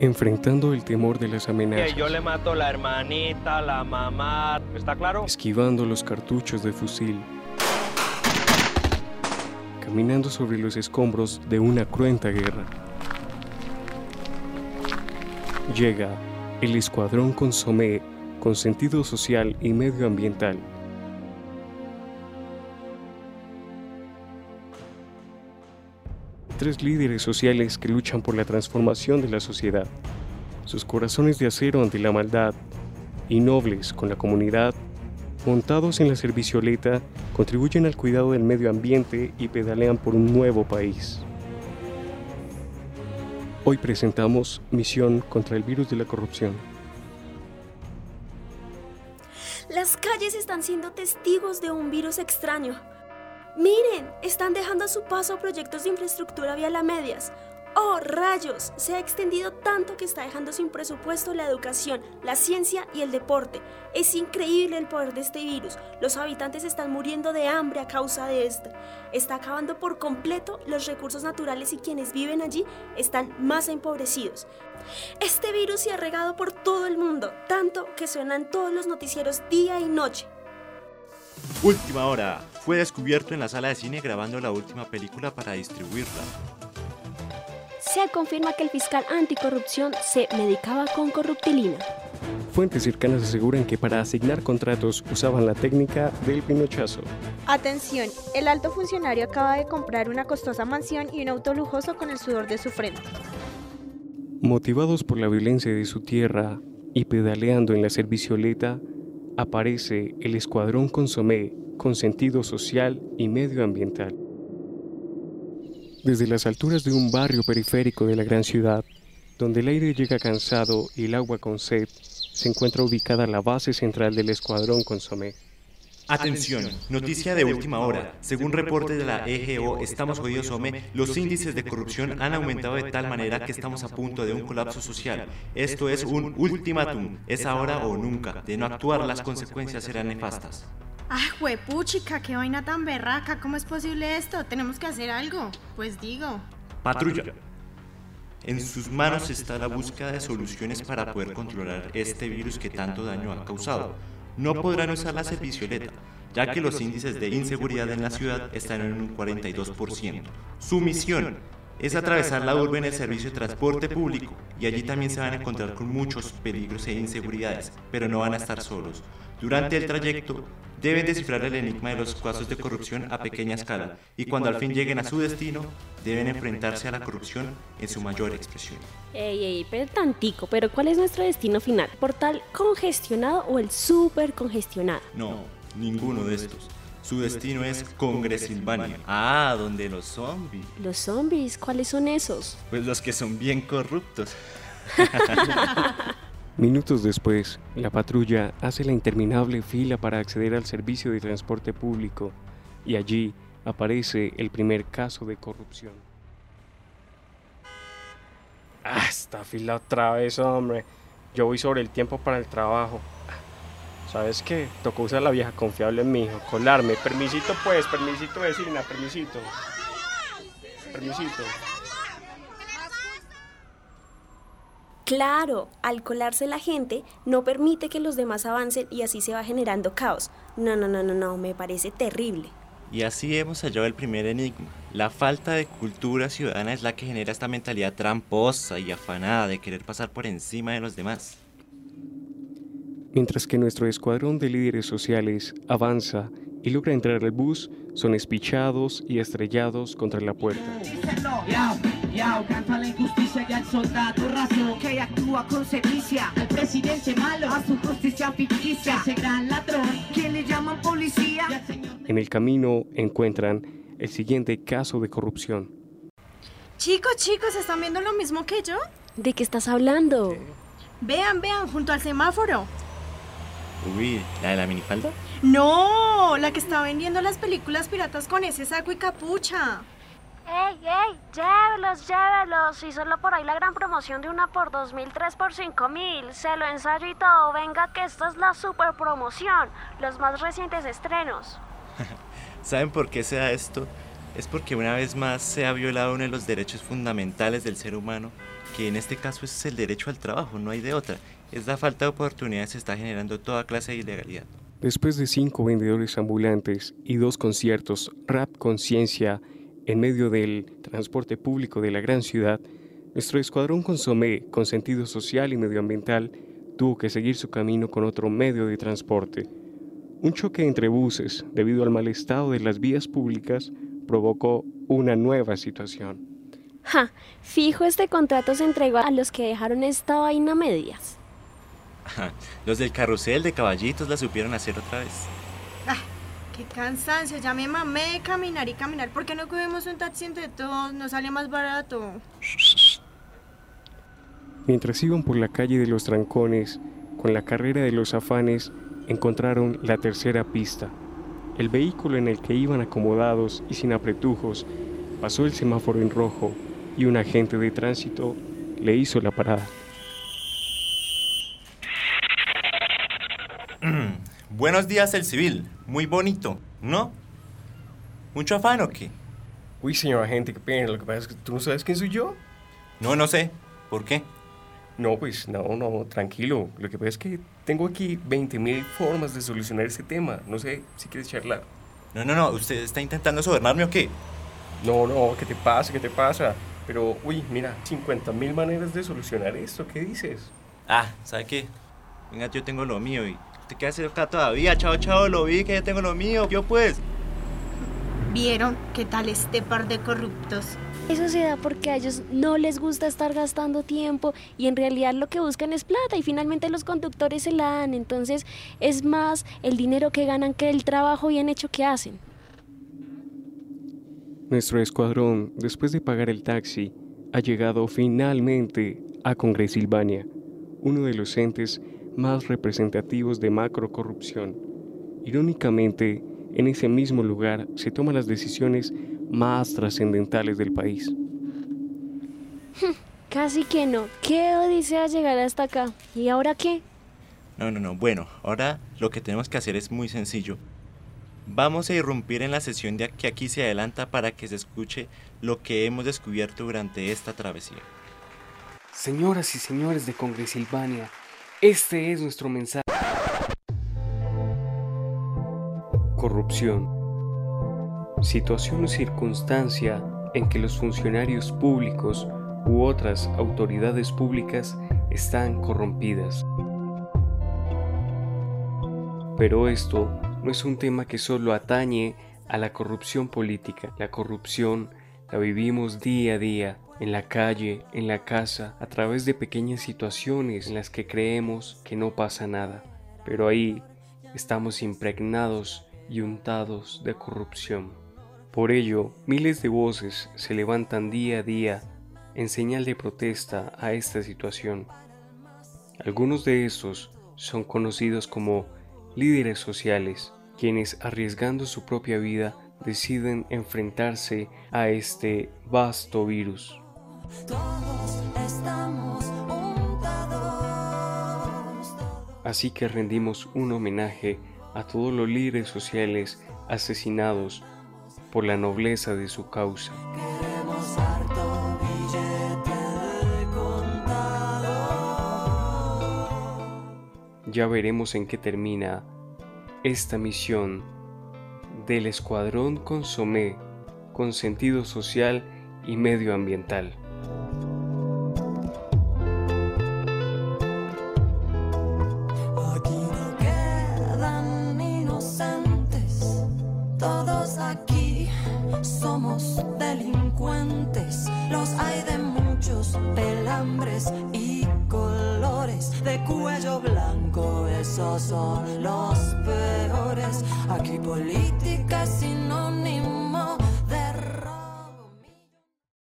enfrentando el temor de las amenazas. Que yo le mato la hermanita, la mamá, ¿está claro? Esquivando los cartuchos de fusil. Caminando sobre los escombros de una cruenta guerra. Llega el Escuadrón Consomé con sentido social y medioambiental. Tres líderes sociales que luchan por la transformación de la sociedad. Sus corazones de acero ante la maldad y nobles con la comunidad, montados en la servicioleta, contribuyen al cuidado del medio ambiente y pedalean por un nuevo país. Hoy presentamos Misión contra el virus de la corrupción. Las calles están siendo testigos de un virus extraño. Miren, están dejando a su paso proyectos de infraestructura vial a medias. ¡Oh, rayos! Se ha extendido tanto que está dejando sin presupuesto la educación, la ciencia y el deporte. Es increíble el poder de este virus. Los habitantes están muriendo de hambre a causa de este. Está acabando por completo los recursos naturales y quienes viven allí están más empobrecidos. Este virus se ha regado por todo el mundo, tanto que suenan todos los noticieros día y noche. Última hora. Fue descubierto en la sala de cine grabando la última película para distribuirla. Se confirma que el fiscal anticorrupción se medicaba con corruptilina. Fuentes cercanas aseguran que para asignar contratos usaban la técnica del pinochazo. Atención, el alto funcionario acaba de comprar una costosa mansión y un auto lujoso con el sudor de su frente. Motivados por la violencia de su tierra y pedaleando en la servicioleta, aparece el Escuadrón Consomé con sentido social y medioambiental. Desde las alturas de un barrio periférico de la gran ciudad, donde el aire llega cansado y el agua con sed, se encuentra ubicada la base central del Escuadrón Consomé. Atención, noticia de última hora. Según reporte de la EGO Estamos Jodidos OME, los índices de corrupción han aumentado de tal manera que estamos a punto de un colapso social. Esto es un ultimátum, es ahora o nunca. De no actuar, las consecuencias serán nefastas. ¡Ah, huepuchica! ¡Qué vaina tan berraca! ¿Cómo es posible esto? Tenemos que hacer algo. Pues digo. Patrulla. En sus manos está la búsqueda de soluciones para poder controlar este virus que tanto daño ha causado no podrán usar la servicioleta, ya que los índices de inseguridad en la ciudad están en un 42%. Su misión es atravesar la urbe en el servicio de transporte público y allí también se van a encontrar con muchos peligros e inseguridades, pero no van a estar solos. Durante el trayecto deben descifrar el enigma de los casos de corrupción a pequeña escala y cuando al fin lleguen a su destino deben enfrentarse a la corrupción en su mayor expresión. Ey, ey, pero tantico, pero ¿cuál es nuestro destino final? ¿Portal congestionado o el súper congestionado? No, ninguno de estos. Su destino es Congresilvania. Ah, donde los zombies. ¿Los zombies? ¿Cuáles son esos? Pues los que son bien corruptos. Minutos después, la patrulla hace la interminable fila para acceder al servicio de transporte público y allí aparece el primer caso de corrupción. Ah, esta fila otra vez, hombre. Yo voy sobre el tiempo para el trabajo. ¿Sabes qué? Tocó usar la vieja confiable en mi hijo, colarme. Permisito pues, permisito vecina, permisito. Permisito. Claro, al colarse la gente no permite que los demás avancen y así se va generando caos. No, no, no, no, no, me parece terrible. Y así hemos hallado el primer enigma. La falta de cultura ciudadana es la que genera esta mentalidad tramposa y afanada de querer pasar por encima de los demás. Mientras que nuestro escuadrón de líderes sociales avanza y logra entrar al bus, son espichados y estrellados contra la puerta. La injusticia y al soldado raso que actúa con sevicia. Al presidente malo, a su justicia ficticia. Ese gran ladrón, que le llaman policía. En el camino encuentran el siguiente caso de corrupción. Chicos, chicos, ¿están viendo lo mismo que yo? ¿De qué estás hablando? Vean, vean, junto al semáforo. Uy, ¿la de la minifalda? No, la que está vendiendo las películas piratas con ese saco y capucha. ¡Ey, ey! Llévelos, llévelos. Y solo por ahí la gran promoción de una por dos mil, tres por cinco mil. Se lo ensayo y todo. Venga, que esta es la super promoción. Los más recientes estrenos. ¿Saben por qué se da esto? es porque una vez más se ha violado uno de los derechos fundamentales del ser humano, que en este caso es el derecho al trabajo, no hay de otra. Es la falta de oportunidades se está generando toda clase de ilegalidad. Después de cinco vendedores ambulantes y dos conciertos rap conciencia en medio del transporte público de la gran ciudad, nuestro escuadrón consomé, con sentido social y medioambiental, tuvo que seguir su camino con otro medio de transporte. Un choque entre buses, debido al mal estado de las vías públicas, provocó una nueva situación. Ja, fijo este contrato se entregó a los que dejaron esta vaina medias. Los del carrusel de caballitos la supieron hacer otra vez. Ah, qué cansancio, ya me mamé de caminar y caminar. ¿Por qué no cogemos un taxi entre todos? Nos sale más barato. Mientras iban por la calle de los trancones, con la carrera de los afanes, encontraron la tercera pista. El vehículo en el que iban acomodados y sin apretujos pasó el semáforo en rojo y un agente de tránsito le hizo la parada. Buenos días, el civil. Muy bonito, ¿no? ¿Mucho afán o qué? Uy, señor agente, qué pena. Lo que pasa es que tú no sabes quién soy yo. No, no sé. ¿Por qué? No, pues no, no, tranquilo. Lo que pasa es que tengo aquí 20.000 formas de solucionar este tema. No sé si quieres charlar. No, no, no. ¿Usted está intentando sobornarme o qué? No, no, ¿qué te pasa? ¿Qué te pasa? Pero, uy, mira, 50.000 maneras de solucionar esto. ¿Qué dices? Ah, ¿sabe qué? Venga, yo tengo lo mío y te queda cerca todavía. Chao, chao, lo vi que ya tengo lo mío. Yo pues. ¿Vieron qué tal este par de corruptos? Eso se da porque a ellos no les gusta estar gastando tiempo y en realidad lo que buscan es plata y finalmente los conductores se la dan. Entonces es más el dinero que ganan que el trabajo bien hecho que hacen. Nuestro escuadrón, después de pagar el taxi, ha llegado finalmente a Congresilvania, uno de los entes más representativos de macrocorrupción. Irónicamente, en ese mismo lugar se toman las decisiones más trascendentales del país. Casi que no. ¿Qué odisea llegar hasta acá? ¿Y ahora qué? No, no, no. Bueno, ahora lo que tenemos que hacer es muy sencillo. Vamos a irrumpir en la sesión de que aquí se adelanta para que se escuche lo que hemos descubierto durante esta travesía. Señoras y señores de Congresilvania, este es nuestro mensaje. Corrupción. Situación o circunstancia en que los funcionarios públicos u otras autoridades públicas están corrompidas. Pero esto no es un tema que solo atañe a la corrupción política. La corrupción la vivimos día a día, en la calle, en la casa, a través de pequeñas situaciones en las que creemos que no pasa nada. Pero ahí estamos impregnados y untados de corrupción. Por ello, miles de voces se levantan día a día en señal de protesta a esta situación. Algunos de estos son conocidos como líderes sociales, quienes arriesgando su propia vida deciden enfrentarse a este vasto virus. Así que rendimos un homenaje a todos los líderes sociales asesinados por la nobleza de su causa. Ya veremos en qué termina esta misión del Escuadrón Consomé con sentido social y medioambiental. Somos delincuentes. Los hay de muchos pelambres y colores, de cuello blanco, esos son los peores. Aquí política es sinónimo